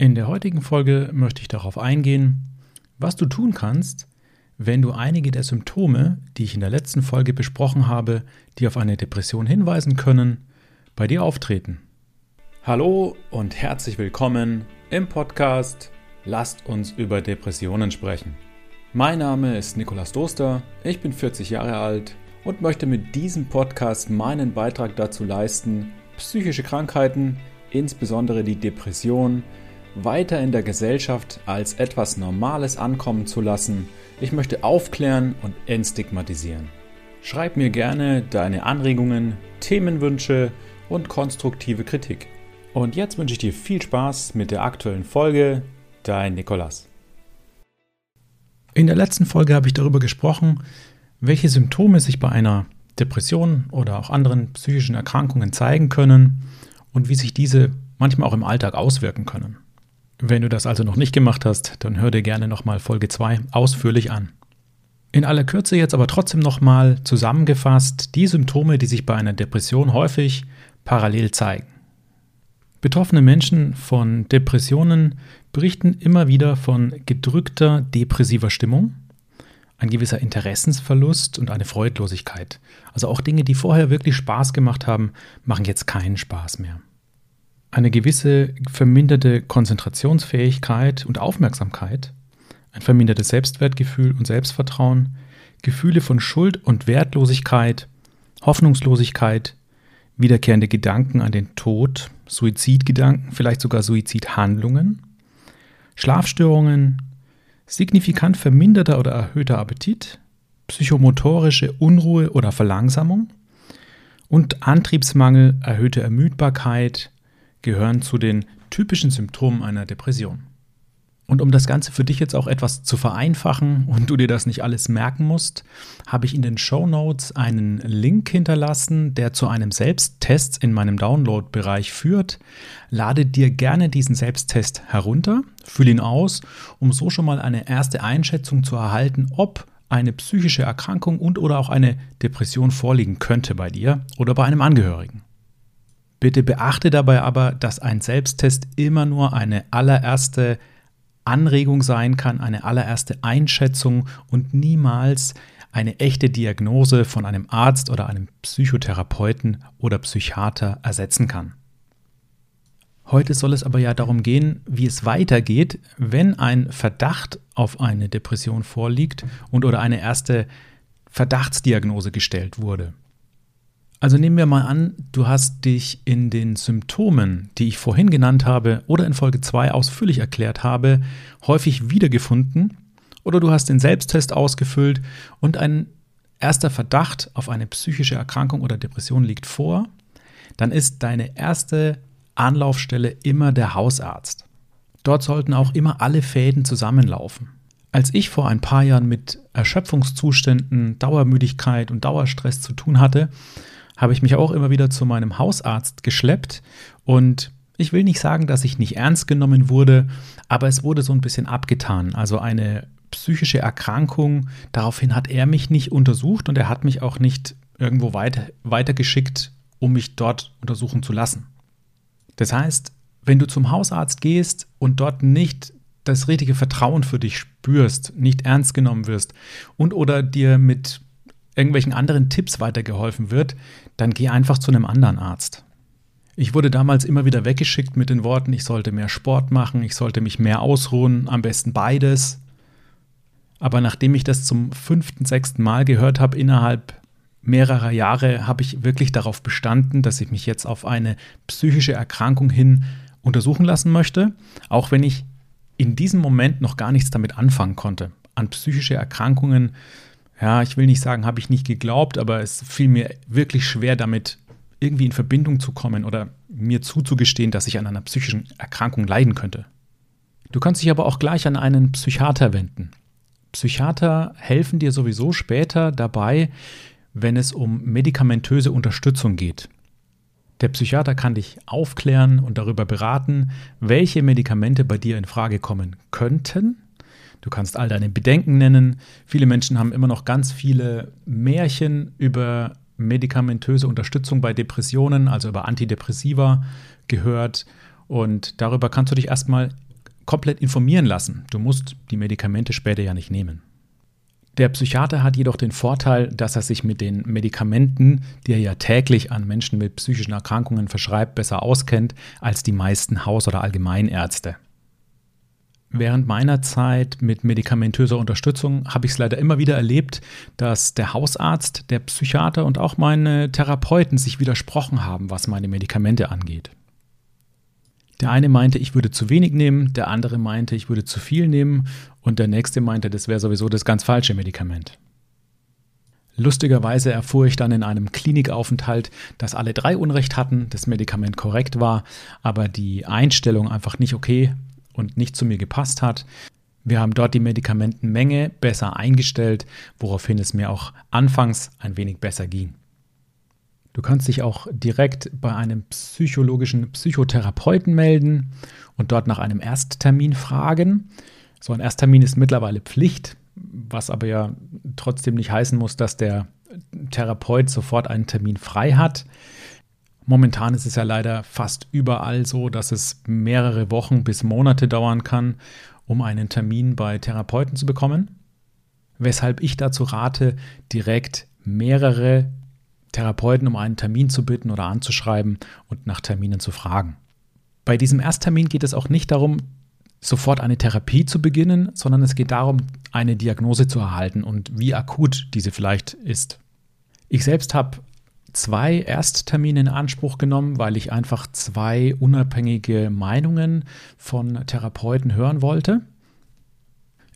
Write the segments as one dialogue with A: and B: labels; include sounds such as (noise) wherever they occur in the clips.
A: In der heutigen Folge möchte ich darauf eingehen, was du tun kannst, wenn du einige der Symptome, die ich in der letzten Folge besprochen habe, die auf eine Depression hinweisen können, bei dir auftreten. Hallo und herzlich willkommen im Podcast Lasst uns über Depressionen sprechen. Mein Name ist Nikolas Doster, ich bin 40 Jahre alt und möchte mit diesem Podcast meinen Beitrag dazu leisten, psychische Krankheiten, insbesondere die Depression, weiter in der Gesellschaft als etwas Normales ankommen zu lassen. Ich möchte aufklären und entstigmatisieren. Schreib mir gerne deine Anregungen, Themenwünsche und konstruktive Kritik. Und jetzt wünsche ich dir viel Spaß mit der aktuellen Folge. Dein Nikolas. In der letzten Folge habe ich darüber gesprochen, welche Symptome sich bei einer Depression oder auch anderen psychischen Erkrankungen zeigen können und wie sich diese manchmal auch im Alltag auswirken können. Wenn du das also noch nicht gemacht hast, dann hör dir gerne nochmal Folge 2 ausführlich an. In aller Kürze jetzt aber trotzdem nochmal zusammengefasst die Symptome, die sich bei einer Depression häufig parallel zeigen. Betroffene Menschen von Depressionen berichten immer wieder von gedrückter depressiver Stimmung, ein gewisser Interessensverlust und eine Freudlosigkeit. Also auch Dinge, die vorher wirklich Spaß gemacht haben, machen jetzt keinen Spaß mehr eine gewisse verminderte Konzentrationsfähigkeit und Aufmerksamkeit, ein vermindertes Selbstwertgefühl und Selbstvertrauen, Gefühle von Schuld und Wertlosigkeit, Hoffnungslosigkeit, wiederkehrende Gedanken an den Tod, Suizidgedanken, vielleicht sogar Suizidhandlungen, Schlafstörungen, signifikant verminderter oder erhöhter Appetit, psychomotorische Unruhe oder Verlangsamung und Antriebsmangel, erhöhte Ermüdbarkeit, gehören zu den typischen Symptomen einer Depression. Und um das Ganze für dich jetzt auch etwas zu vereinfachen und du dir das nicht alles merken musst, habe ich in den Show Notes einen Link hinterlassen, der zu einem Selbsttest in meinem Download-Bereich führt. Lade dir gerne diesen Selbsttest herunter, fülle ihn aus, um so schon mal eine erste Einschätzung zu erhalten, ob eine psychische Erkrankung und oder auch eine Depression vorliegen könnte bei dir oder bei einem Angehörigen. Bitte beachte dabei aber, dass ein Selbsttest immer nur eine allererste Anregung sein kann, eine allererste Einschätzung und niemals eine echte Diagnose von einem Arzt oder einem Psychotherapeuten oder Psychiater ersetzen kann. Heute soll es aber ja darum gehen, wie es weitergeht, wenn ein Verdacht auf eine Depression vorliegt und oder eine erste Verdachtsdiagnose gestellt wurde. Also nehmen wir mal an, du hast dich in den Symptomen, die ich vorhin genannt habe oder in Folge 2 ausführlich erklärt habe, häufig wiedergefunden oder du hast den Selbsttest ausgefüllt und ein erster Verdacht auf eine psychische Erkrankung oder Depression liegt vor, dann ist deine erste Anlaufstelle immer der Hausarzt. Dort sollten auch immer alle Fäden zusammenlaufen. Als ich vor ein paar Jahren mit Erschöpfungszuständen, Dauermüdigkeit und Dauerstress zu tun hatte, habe ich mich auch immer wieder zu meinem Hausarzt geschleppt und ich will nicht sagen, dass ich nicht ernst genommen wurde, aber es wurde so ein bisschen abgetan. Also eine psychische Erkrankung, daraufhin hat er mich nicht untersucht und er hat mich auch nicht irgendwo weiter, weitergeschickt, um mich dort untersuchen zu lassen. Das heißt, wenn du zum Hausarzt gehst und dort nicht das richtige Vertrauen für dich spürst, nicht ernst genommen wirst und oder dir mit irgendwelchen anderen Tipps weitergeholfen wird, dann geh einfach zu einem anderen Arzt. Ich wurde damals immer wieder weggeschickt mit den Worten, ich sollte mehr Sport machen, ich sollte mich mehr ausruhen, am besten beides. Aber nachdem ich das zum fünften, sechsten Mal gehört habe, innerhalb mehrerer Jahre, habe ich wirklich darauf bestanden, dass ich mich jetzt auf eine psychische Erkrankung hin untersuchen lassen möchte, auch wenn ich in diesem Moment noch gar nichts damit anfangen konnte. An psychische Erkrankungen ja, ich will nicht sagen, habe ich nicht geglaubt, aber es fiel mir wirklich schwer, damit irgendwie in Verbindung zu kommen oder mir zuzugestehen, dass ich an einer psychischen Erkrankung leiden könnte. Du kannst dich aber auch gleich an einen Psychiater wenden. Psychiater helfen dir sowieso später dabei, wenn es um medikamentöse Unterstützung geht. Der Psychiater kann dich aufklären und darüber beraten, welche Medikamente bei dir in Frage kommen könnten Du kannst all deine Bedenken nennen. Viele Menschen haben immer noch ganz viele Märchen über medikamentöse Unterstützung bei Depressionen, also über Antidepressiva gehört. Und darüber kannst du dich erstmal komplett informieren lassen. Du musst die Medikamente später ja nicht nehmen. Der Psychiater hat jedoch den Vorteil, dass er sich mit den Medikamenten, die er ja täglich an Menschen mit psychischen Erkrankungen verschreibt, besser auskennt als die meisten Haus- oder Allgemeinärzte. Während meiner Zeit mit medikamentöser Unterstützung habe ich es leider immer wieder erlebt, dass der Hausarzt, der Psychiater und auch meine Therapeuten sich widersprochen haben, was meine Medikamente angeht. Der eine meinte, ich würde zu wenig nehmen, der andere meinte, ich würde zu viel nehmen und der nächste meinte, das wäre sowieso das ganz falsche Medikament. Lustigerweise erfuhr ich dann in einem Klinikaufenthalt, dass alle drei Unrecht hatten, das Medikament korrekt war, aber die Einstellung einfach nicht okay und nicht zu mir gepasst hat. Wir haben dort die Medikamentenmenge besser eingestellt, woraufhin es mir auch anfangs ein wenig besser ging. Du kannst dich auch direkt bei einem psychologischen Psychotherapeuten melden und dort nach einem Ersttermin fragen. So ein Ersttermin ist mittlerweile Pflicht, was aber ja trotzdem nicht heißen muss, dass der Therapeut sofort einen Termin frei hat. Momentan ist es ja leider fast überall so, dass es mehrere Wochen bis Monate dauern kann, um einen Termin bei Therapeuten zu bekommen. Weshalb ich dazu rate, direkt mehrere Therapeuten um einen Termin zu bitten oder anzuschreiben und nach Terminen zu fragen. Bei diesem Ersttermin geht es auch nicht darum, sofort eine Therapie zu beginnen, sondern es geht darum, eine Diagnose zu erhalten und wie akut diese vielleicht ist. Ich selbst habe zwei Ersttermine in Anspruch genommen, weil ich einfach zwei unabhängige Meinungen von Therapeuten hören wollte.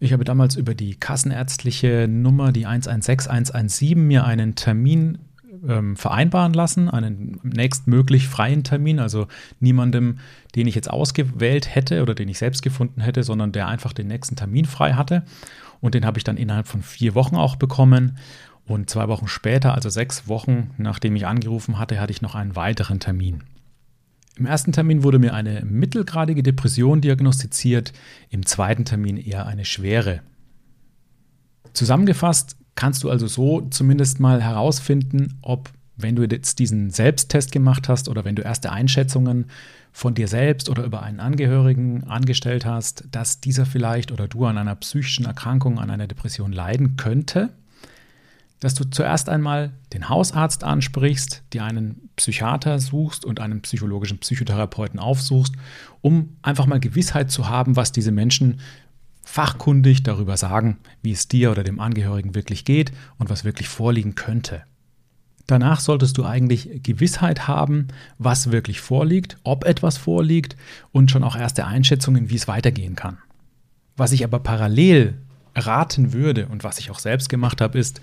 A: Ich habe damals über die kassenärztliche Nummer, die 116117, mir einen Termin ähm, vereinbaren lassen, einen nächstmöglich freien Termin, also niemandem, den ich jetzt ausgewählt hätte oder den ich selbst gefunden hätte, sondern der einfach den nächsten Termin frei hatte. Und den habe ich dann innerhalb von vier Wochen auch bekommen. Und zwei Wochen später, also sechs Wochen nachdem ich angerufen hatte, hatte ich noch einen weiteren Termin. Im ersten Termin wurde mir eine mittelgradige Depression diagnostiziert, im zweiten Termin eher eine schwere. Zusammengefasst kannst du also so zumindest mal herausfinden, ob, wenn du jetzt diesen Selbsttest gemacht hast oder wenn du erste Einschätzungen von dir selbst oder über einen Angehörigen angestellt hast, dass dieser vielleicht oder du an einer psychischen Erkrankung, an einer Depression leiden könnte, dass du zuerst einmal den Hausarzt ansprichst, dir einen Psychiater suchst und einen psychologischen Psychotherapeuten aufsuchst, um einfach mal Gewissheit zu haben, was diese Menschen fachkundig darüber sagen, wie es dir oder dem Angehörigen wirklich geht und was wirklich vorliegen könnte. Danach solltest du eigentlich Gewissheit haben, was wirklich vorliegt, ob etwas vorliegt und schon auch erste Einschätzungen, wie es weitergehen kann. Was ich aber parallel raten würde und was ich auch selbst gemacht habe, ist,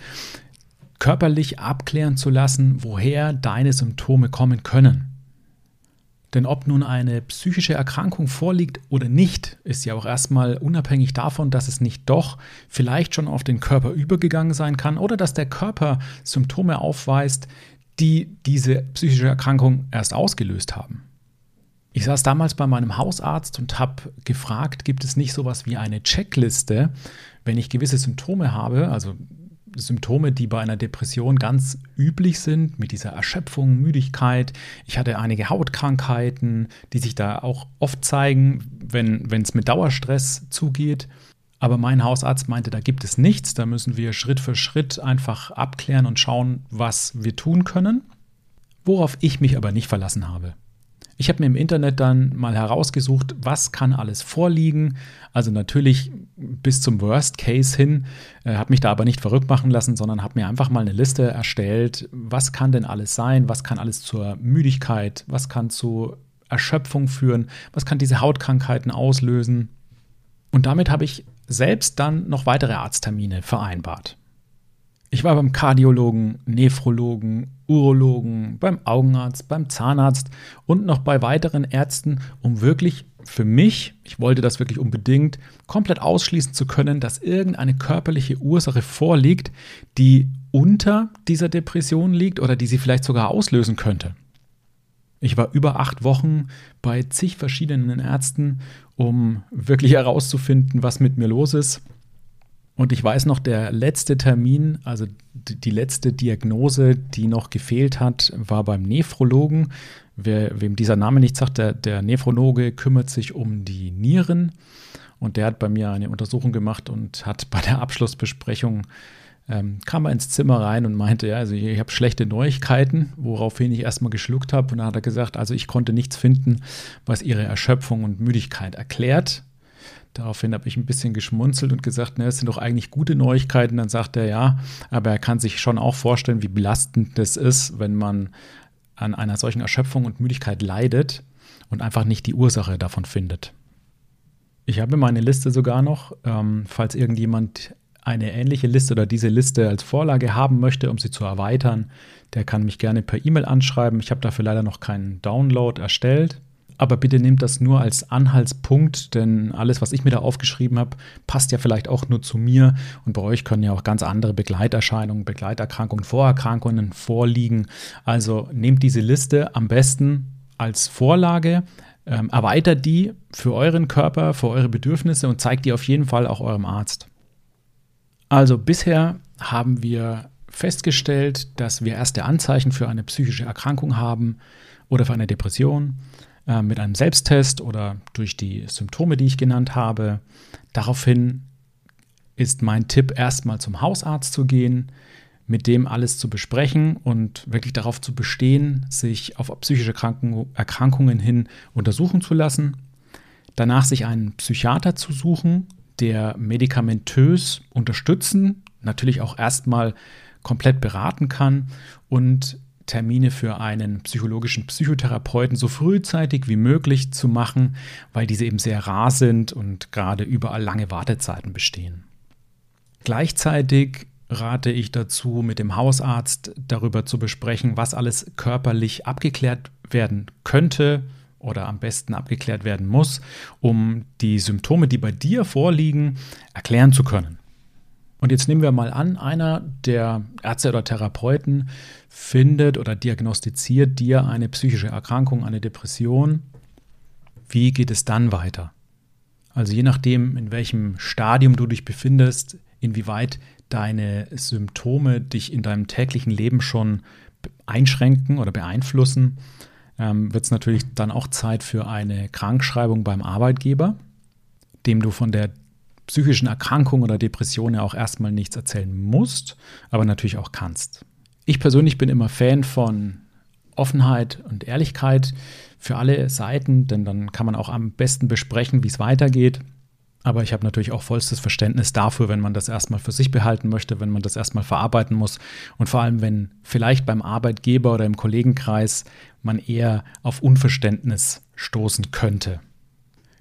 A: körperlich abklären zu lassen, woher deine Symptome kommen können. Denn ob nun eine psychische Erkrankung vorliegt oder nicht, ist ja auch erstmal unabhängig davon, dass es nicht doch vielleicht schon auf den Körper übergegangen sein kann oder dass der Körper Symptome aufweist, die diese psychische Erkrankung erst ausgelöst haben. Ich saß damals bei meinem Hausarzt und habe gefragt, gibt es nicht sowas wie eine Checkliste, wenn ich gewisse Symptome habe, also Symptome, die bei einer Depression ganz üblich sind, mit dieser Erschöpfung, Müdigkeit. Ich hatte einige Hautkrankheiten, die sich da auch oft zeigen, wenn es mit Dauerstress zugeht. Aber mein Hausarzt meinte, da gibt es nichts, da müssen wir Schritt für Schritt einfach abklären und schauen, was wir tun können. Worauf ich mich aber nicht verlassen habe. Ich habe mir im Internet dann mal herausgesucht, was kann alles vorliegen. Also natürlich bis zum Worst Case hin, äh, habe mich da aber nicht verrückt machen lassen, sondern habe mir einfach mal eine Liste erstellt, was kann denn alles sein, was kann alles zur Müdigkeit, was kann zu Erschöpfung führen, was kann diese Hautkrankheiten auslösen. Und damit habe ich selbst dann noch weitere Arzttermine vereinbart. Ich war beim Kardiologen, Nephrologen, Urologen, beim Augenarzt, beim Zahnarzt und noch bei weiteren Ärzten, um wirklich für mich, ich wollte das wirklich unbedingt, komplett ausschließen zu können, dass irgendeine körperliche Ursache vorliegt, die unter dieser Depression liegt oder die sie vielleicht sogar auslösen könnte. Ich war über acht Wochen bei zig verschiedenen Ärzten, um wirklich herauszufinden, was mit mir los ist. Und ich weiß noch, der letzte Termin, also die letzte Diagnose, die noch gefehlt hat, war beim Nephrologen. Wer, wem dieser Name nicht sagt, der, der Nephrologe kümmert sich um die Nieren. Und der hat bei mir eine Untersuchung gemacht und hat bei der Abschlussbesprechung ähm, kam er ins Zimmer rein und meinte, ja, also ich habe schlechte Neuigkeiten, woraufhin ich erstmal geschluckt habe. Und dann hat er gesagt, also ich konnte nichts finden, was ihre Erschöpfung und Müdigkeit erklärt. Daraufhin habe ich ein bisschen geschmunzelt und gesagt, ne, das sind doch eigentlich gute Neuigkeiten. Dann sagt er ja, aber er kann sich schon auch vorstellen, wie belastend das ist, wenn man an einer solchen Erschöpfung und Müdigkeit leidet und einfach nicht die Ursache davon findet. Ich habe meine Liste sogar noch, ähm, falls irgendjemand eine ähnliche Liste oder diese Liste als Vorlage haben möchte, um sie zu erweitern, der kann mich gerne per E-Mail anschreiben. Ich habe dafür leider noch keinen Download erstellt. Aber bitte nehmt das nur als Anhaltspunkt, denn alles, was ich mir da aufgeschrieben habe, passt ja vielleicht auch nur zu mir. Und bei euch können ja auch ganz andere Begleiterscheinungen, Begleiterkrankungen, Vorerkrankungen vorliegen. Also nehmt diese Liste am besten als Vorlage, ähm, erweitert die für euren Körper, für eure Bedürfnisse und zeigt die auf jeden Fall auch eurem Arzt. Also bisher haben wir festgestellt, dass wir erste Anzeichen für eine psychische Erkrankung haben oder für eine Depression äh, mit einem Selbsttest oder durch die Symptome, die ich genannt habe. Daraufhin ist mein Tipp, erstmal zum Hausarzt zu gehen, mit dem alles zu besprechen und wirklich darauf zu bestehen, sich auf psychische Erkrankungen hin untersuchen zu lassen. Danach sich einen Psychiater zu suchen, der medikamentös unterstützen, natürlich auch erstmal komplett beraten kann und Termine für einen psychologischen Psychotherapeuten so frühzeitig wie möglich zu machen, weil diese eben sehr rar sind und gerade überall lange Wartezeiten bestehen. Gleichzeitig rate ich dazu, mit dem Hausarzt darüber zu besprechen, was alles körperlich abgeklärt werden könnte, oder am besten abgeklärt werden muss, um die Symptome, die bei dir vorliegen, erklären zu können. Und jetzt nehmen wir mal an, einer der Ärzte oder Therapeuten findet oder diagnostiziert dir eine psychische Erkrankung, eine Depression. Wie geht es dann weiter? Also je nachdem, in welchem Stadium du dich befindest, inwieweit deine Symptome dich in deinem täglichen Leben schon einschränken oder beeinflussen, ähm, wird es natürlich dann auch Zeit für eine Krankschreibung beim Arbeitgeber, dem du von der psychischen Erkrankung oder Depression ja auch erstmal nichts erzählen musst, aber natürlich auch kannst. Ich persönlich bin immer Fan von Offenheit und Ehrlichkeit für alle Seiten, denn dann kann man auch am besten besprechen, wie es weitergeht. Aber ich habe natürlich auch vollstes Verständnis dafür, wenn man das erstmal für sich behalten möchte, wenn man das erstmal verarbeiten muss und vor allem, wenn vielleicht beim Arbeitgeber oder im Kollegenkreis man eher auf Unverständnis stoßen könnte.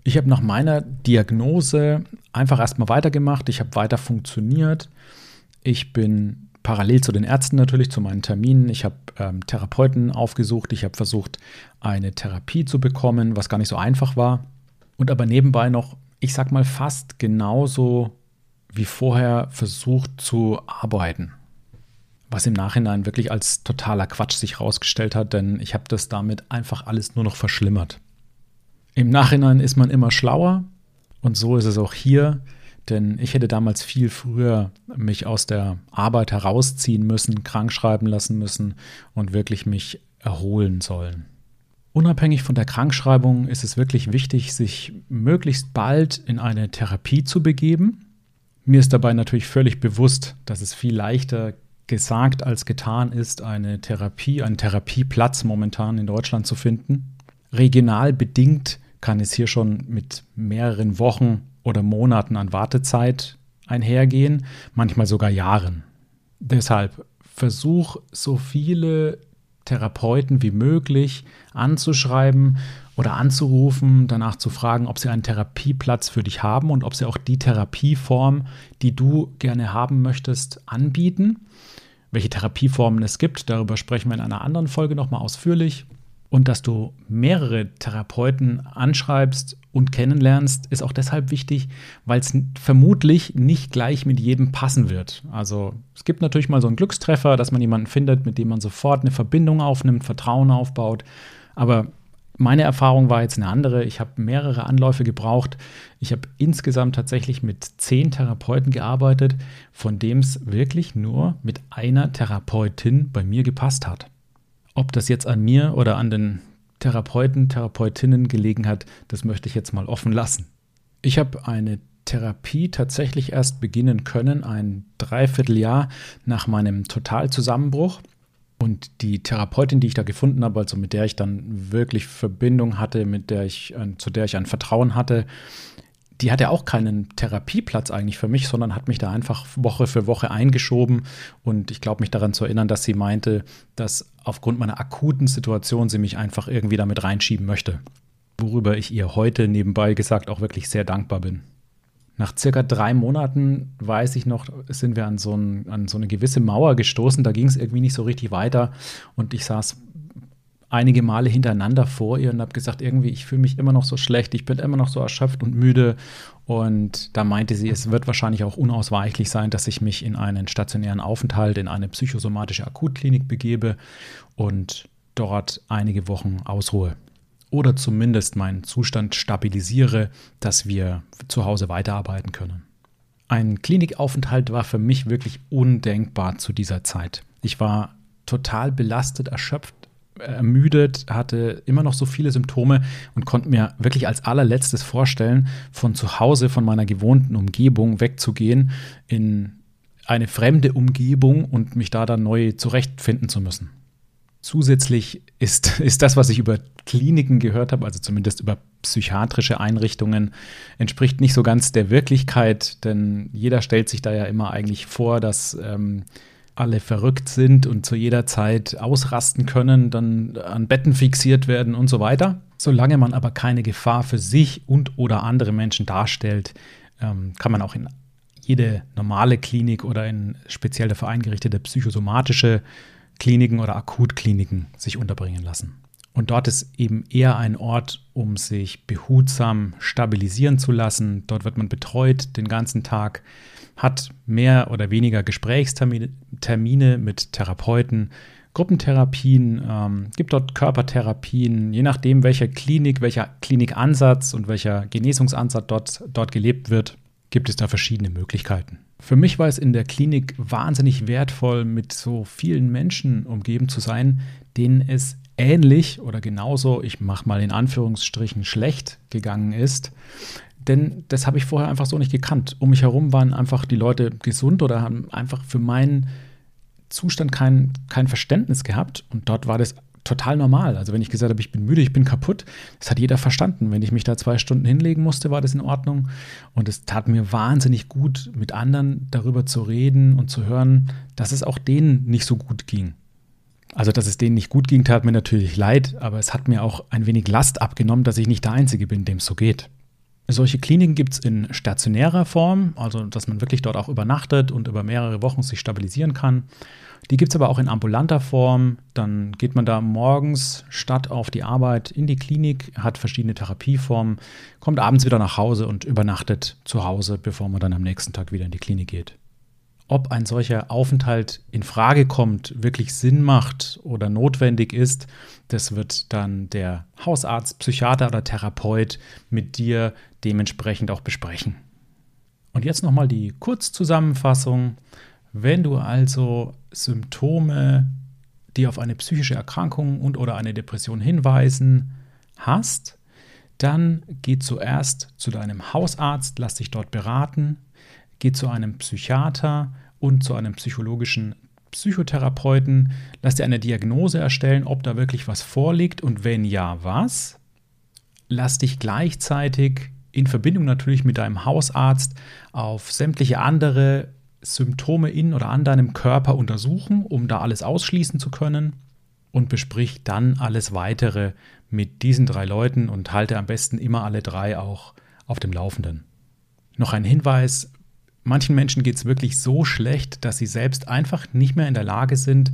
A: Ich habe nach meiner Diagnose einfach erstmal weitergemacht, ich habe weiter funktioniert, ich bin parallel zu den Ärzten natürlich, zu meinen Terminen. Ich habe ähm, Therapeuten aufgesucht. Ich habe versucht, eine Therapie zu bekommen, was gar nicht so einfach war. Und aber nebenbei noch ich sag mal, fast genauso wie vorher versucht zu arbeiten. Was im Nachhinein wirklich als totaler Quatsch sich herausgestellt hat, denn ich habe das damit einfach alles nur noch verschlimmert. Im Nachhinein ist man immer schlauer und so ist es auch hier, denn ich hätte damals viel früher mich aus der Arbeit herausziehen müssen, krank schreiben lassen müssen und wirklich mich erholen sollen. Unabhängig von der Krankschreibung ist es wirklich wichtig, sich möglichst bald in eine Therapie zu begeben. Mir ist dabei natürlich völlig bewusst, dass es viel leichter gesagt als getan ist, eine Therapie, einen Therapieplatz momentan in Deutschland zu finden. Regional bedingt kann es hier schon mit mehreren Wochen oder Monaten an Wartezeit einhergehen, manchmal sogar Jahren. Deshalb versuch so viele Therapeuten wie möglich anzuschreiben oder anzurufen, danach zu fragen, ob sie einen Therapieplatz für dich haben und ob sie auch die Therapieform, die du gerne haben möchtest, anbieten. Welche Therapieformen es gibt, darüber sprechen wir in einer anderen Folge nochmal ausführlich. Und dass du mehrere Therapeuten anschreibst und kennenlernst, ist auch deshalb wichtig, weil es vermutlich nicht gleich mit jedem passen wird. Also es gibt natürlich mal so einen Glückstreffer, dass man jemanden findet, mit dem man sofort eine Verbindung aufnimmt, Vertrauen aufbaut. Aber Meine Erfahrung war jetzt eine andere. Ich habe mehrere Anläufe gebraucht. Ich habe insgesamt tatsächlich mit zehn Therapeuten gearbeitet, von dem es wirklich nur mit einer Therapeutin bei mir gepasst hat. Ob das jetzt an mir oder an den Therapeuten, Therapeutinnen gelegen hat, das möchte ich jetzt mal offen lassen. Ich habe eine Therapie tatsächlich erst beginnen können, ein Dreivierteljahr nach meinem Totalzusammenbruch. Und die Therapeutin, die ich da gefunden habe, also mit der ich dann wirklich Verbindung hatte, mit der ich, zu der ich ein Vertrauen hatte, die hatte auch keinen Therapieplatz eigentlich für mich, sondern hat mich da einfach Woche für Woche eingeschoben. Und ich glaube mich daran zu erinnern, dass sie meinte, dass aufgrund meiner akuten Situation sie mich einfach irgendwie damit reinschieben möchte. Worüber ich ihr heute nebenbei gesagt auch wirklich sehr dankbar bin. Nach circa drei Monaten, weiß ich noch, sind wir an so, ein, an so eine gewisse Mauer gestoßen. Da ging es irgendwie nicht so richtig weiter. Und ich saß einige Male hintereinander vor ihr und habe gesagt, irgendwie, ich fühle mich immer noch so schlecht, ich bin immer noch so erschöpft und müde. Und da meinte sie, es wird wahrscheinlich auch unausweichlich sein, dass ich mich in einen stationären Aufenthalt, in eine psychosomatische Akutklinik begebe und dort einige Wochen ausruhe oder zumindest meinen Zustand stabilisiere, dass wir zu Hause weiterarbeiten können. Ein Klinikaufenthalt war für mich wirklich undenkbar zu dieser Zeit. Ich war total belastet, erschöpft, ermüdet, hatte immer noch so viele Symptome und konnte mir wirklich als allerletztes vorstellen, von zu Hause, von meiner gewohnten Umgebung wegzugehen in eine fremde Umgebung und mich da dann neu zurechtfinden zu müssen. Zusätzlich ist, (laughs) ist das, was ich über Kliniken gehört habe, also zumindest über psychiatrische Einrichtungen, entspricht nicht so ganz der Wirklichkeit, denn jeder stellt sich da ja immer eigentlich vor, dass ähm, alle verrückt sind und zu jeder Zeit ausrasten können, dann an Betten fixiert werden und so weiter. Solange man aber keine Gefahr für sich und oder andere Menschen darstellt, ähm, kann man auch in jede normale Klinik oder in speziell dafür eingerichtete psychosomatische Kliniken oder Akutkliniken sich unterbringen lassen. Und dort ist eben eher ein Ort, um sich behutsam stabilisieren zu lassen. Dort wird man betreut den ganzen Tag, hat mehr oder weniger Gesprächstermine Termine mit Therapeuten, Gruppentherapien, ähm, gibt dort Körpertherapien, je nachdem, welcher Klinik, welcher Klinikansatz und welcher Genesungsansatz dort, dort gelebt wird, gibt es da verschiedene Möglichkeiten. Für mich war es in der Klinik wahnsinnig wertvoll, mit so vielen Menschen umgeben zu sein, denen es ähnlich oder genauso, ich mache mal in Anführungsstrichen, schlecht gegangen ist. Denn das habe ich vorher einfach so nicht gekannt. Um mich herum waren einfach die Leute gesund oder haben einfach für meinen Zustand kein, kein Verständnis gehabt. Und dort war das total normal. Also wenn ich gesagt habe, ich bin müde, ich bin kaputt, das hat jeder verstanden. Wenn ich mich da zwei Stunden hinlegen musste, war das in Ordnung. Und es tat mir wahnsinnig gut, mit anderen darüber zu reden und zu hören, dass es auch denen nicht so gut ging. Also, dass es denen nicht gut ging, tat mir natürlich leid, aber es hat mir auch ein wenig Last abgenommen, dass ich nicht der Einzige bin, dem es so geht. Solche Kliniken gibt es in stationärer Form, also dass man wirklich dort auch übernachtet und über mehrere Wochen sich stabilisieren kann. Die gibt es aber auch in ambulanter Form. Dann geht man da morgens statt auf die Arbeit in die Klinik, hat verschiedene Therapieformen, kommt abends wieder nach Hause und übernachtet zu Hause, bevor man dann am nächsten Tag wieder in die Klinik geht. Ob ein solcher Aufenthalt in Frage kommt, wirklich Sinn macht oder notwendig ist, das wird dann der Hausarzt, Psychiater oder Therapeut mit dir dementsprechend auch besprechen. Und jetzt nochmal die Kurzzusammenfassung. Wenn du also Symptome, die auf eine psychische Erkrankung und oder eine Depression hinweisen, hast, dann geh zuerst zu deinem Hausarzt, lass dich dort beraten, geh zu einem Psychiater und zu einem psychologischen Psychotherapeuten, lass dir eine Diagnose erstellen, ob da wirklich was vorliegt und wenn ja, was. Lass dich gleichzeitig in Verbindung natürlich mit deinem Hausarzt auf sämtliche andere Symptome in oder an deinem Körper untersuchen, um da alles ausschließen zu können. Und besprich dann alles weitere mit diesen drei Leuten und halte am besten immer alle drei auch auf dem Laufenden. Noch ein Hinweis, manchen Menschen geht es wirklich so schlecht, dass sie selbst einfach nicht mehr in der Lage sind,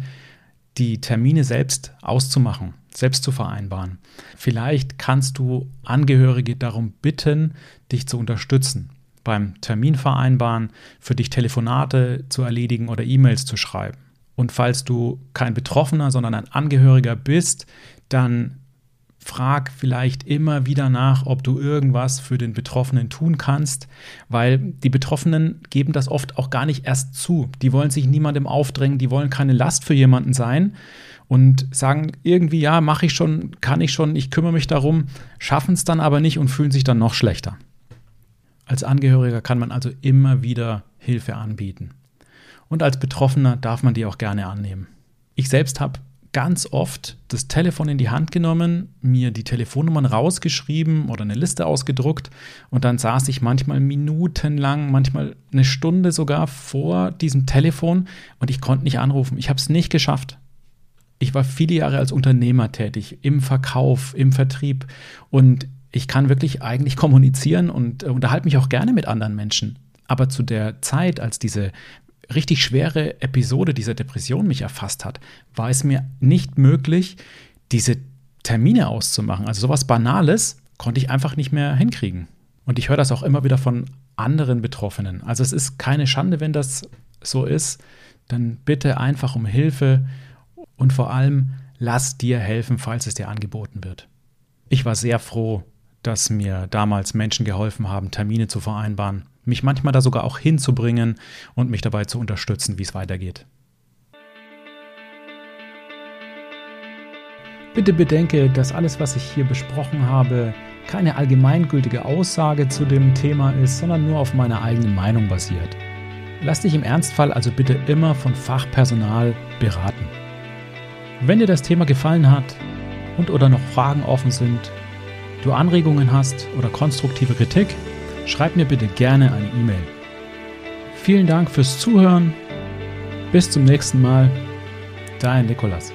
A: die Termine selbst auszumachen, selbst zu vereinbaren. Vielleicht kannst du Angehörige darum bitten, dich zu unterstützen beim Termin vereinbaren, für dich Telefonate zu erledigen oder E-Mails zu schreiben. Und falls du kein Betroffener, sondern ein Angehöriger bist, dann frag vielleicht immer wieder nach, ob du irgendwas für den Betroffenen tun kannst, weil die Betroffenen geben das oft auch gar nicht erst zu. Die wollen sich niemandem aufdrängen, die wollen keine Last für jemanden sein und sagen irgendwie, ja, mache ich schon, kann ich schon, ich kümmere mich darum, schaffen es dann aber nicht und fühlen sich dann noch schlechter. Als Angehöriger kann man also immer wieder Hilfe anbieten. Und als Betroffener darf man die auch gerne annehmen. Ich selbst habe ganz oft das Telefon in die Hand genommen, mir die Telefonnummern rausgeschrieben oder eine Liste ausgedruckt und dann saß ich manchmal minutenlang, manchmal eine Stunde sogar vor diesem Telefon und ich konnte nicht anrufen. Ich habe es nicht geschafft. Ich war viele Jahre als Unternehmer tätig, im Verkauf, im Vertrieb und ich kann wirklich eigentlich kommunizieren und äh, unterhalte mich auch gerne mit anderen Menschen. Aber zu der Zeit, als diese richtig schwere Episode dieser Depression mich erfasst hat, war es mir nicht möglich, diese Termine auszumachen. Also sowas Banales konnte ich einfach nicht mehr hinkriegen. Und ich höre das auch immer wieder von anderen Betroffenen. Also es ist keine Schande, wenn das so ist. Dann bitte einfach um Hilfe und vor allem lass dir helfen, falls es dir angeboten wird. Ich war sehr froh, dass mir damals Menschen geholfen haben, Termine zu vereinbaren mich manchmal da sogar auch hinzubringen und mich dabei zu unterstützen, wie es weitergeht. Bitte bedenke, dass alles, was ich hier besprochen habe, keine allgemeingültige Aussage zu dem Thema ist, sondern nur auf meiner eigenen Meinung basiert. Lass dich im Ernstfall also bitte immer von Fachpersonal beraten. Wenn dir das Thema gefallen hat und oder noch Fragen offen sind, du Anregungen hast oder konstruktive Kritik, schreib mir bitte gerne eine E-Mail. Vielen Dank fürs Zuhören. Bis zum nächsten Mal. Dein Nikolas.